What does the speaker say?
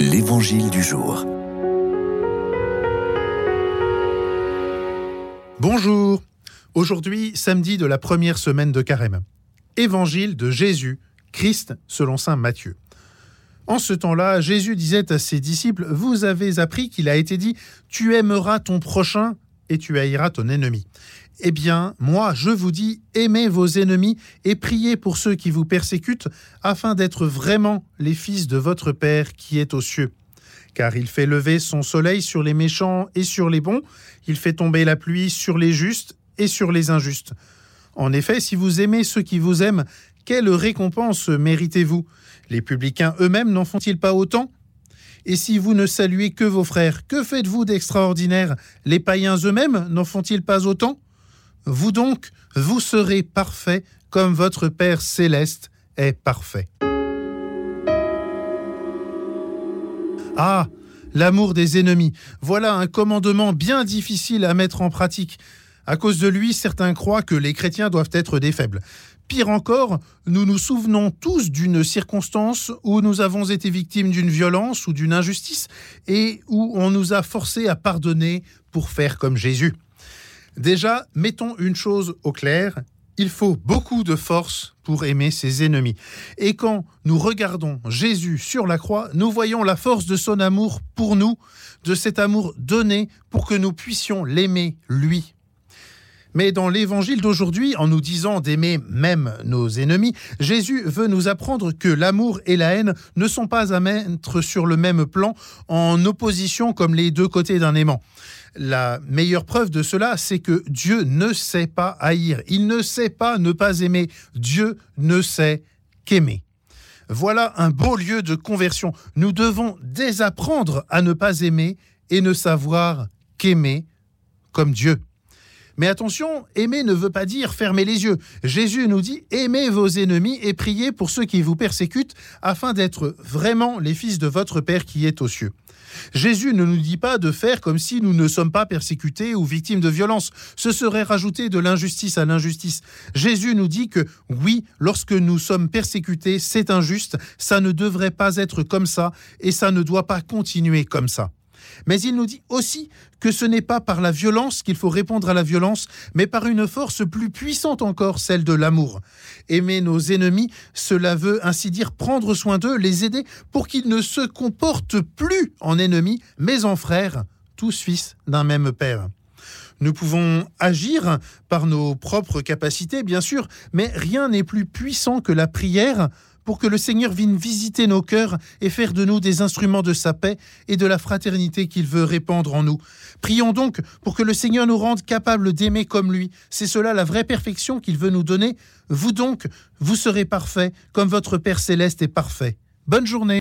L'Évangile du jour. Bonjour. Aujourd'hui, samedi de la première semaine de Carême. Évangile de Jésus, Christ selon saint Matthieu. En ce temps-là, Jésus disait à ses disciples, Vous avez appris qu'il a été dit, Tu aimeras ton prochain et tu haïras ton ennemi. Eh bien, moi, je vous dis, aimez vos ennemis et priez pour ceux qui vous persécutent, afin d'être vraiment les fils de votre Père qui est aux cieux. Car il fait lever son soleil sur les méchants et sur les bons, il fait tomber la pluie sur les justes et sur les injustes. En effet, si vous aimez ceux qui vous aiment, quelle récompense méritez-vous? Les publicains eux-mêmes n'en font-ils pas autant? Et si vous ne saluez que vos frères, que faites-vous d'extraordinaire? Les païens eux-mêmes n'en font-ils pas autant? Vous donc, vous serez parfaits comme votre Père céleste est parfait. Ah, l'amour des ennemis, voilà un commandement bien difficile à mettre en pratique. À cause de lui, certains croient que les chrétiens doivent être des faibles. Pire encore, nous nous souvenons tous d'une circonstance où nous avons été victimes d'une violence ou d'une injustice et où on nous a forcés à pardonner pour faire comme Jésus. Déjà, mettons une chose au clair, il faut beaucoup de force pour aimer ses ennemis. Et quand nous regardons Jésus sur la croix, nous voyons la force de son amour pour nous, de cet amour donné pour que nous puissions l'aimer lui. Mais dans l'évangile d'aujourd'hui, en nous disant d'aimer même nos ennemis, Jésus veut nous apprendre que l'amour et la haine ne sont pas à mettre sur le même plan en opposition comme les deux côtés d'un aimant. La meilleure preuve de cela, c'est que Dieu ne sait pas haïr, il ne sait pas ne pas aimer, Dieu ne sait qu'aimer. Voilà un beau lieu de conversion. Nous devons désapprendre à ne pas aimer et ne savoir qu'aimer comme Dieu. Mais attention, aimer ne veut pas dire fermer les yeux. Jésus nous dit aimez vos ennemis et priez pour ceux qui vous persécutent afin d'être vraiment les fils de votre Père qui est aux cieux. Jésus ne nous dit pas de faire comme si nous ne sommes pas persécutés ou victimes de violence. Ce serait rajouter de l'injustice à l'injustice. Jésus nous dit que oui, lorsque nous sommes persécutés, c'est injuste, ça ne devrait pas être comme ça et ça ne doit pas continuer comme ça. Mais il nous dit aussi que ce n'est pas par la violence qu'il faut répondre à la violence, mais par une force plus puissante encore, celle de l'amour. Aimer nos ennemis, cela veut ainsi dire prendre soin d'eux, les aider pour qu'ils ne se comportent plus en ennemis, mais en frères, tous fils d'un même Père. Nous pouvons agir par nos propres capacités, bien sûr, mais rien n'est plus puissant que la prière pour que le Seigneur vienne visiter nos cœurs et faire de nous des instruments de sa paix et de la fraternité qu'il veut répandre en nous. Prions donc pour que le Seigneur nous rende capables d'aimer comme lui. C'est cela la vraie perfection qu'il veut nous donner. Vous donc, vous serez parfaits comme votre Père céleste est parfait. Bonne journée.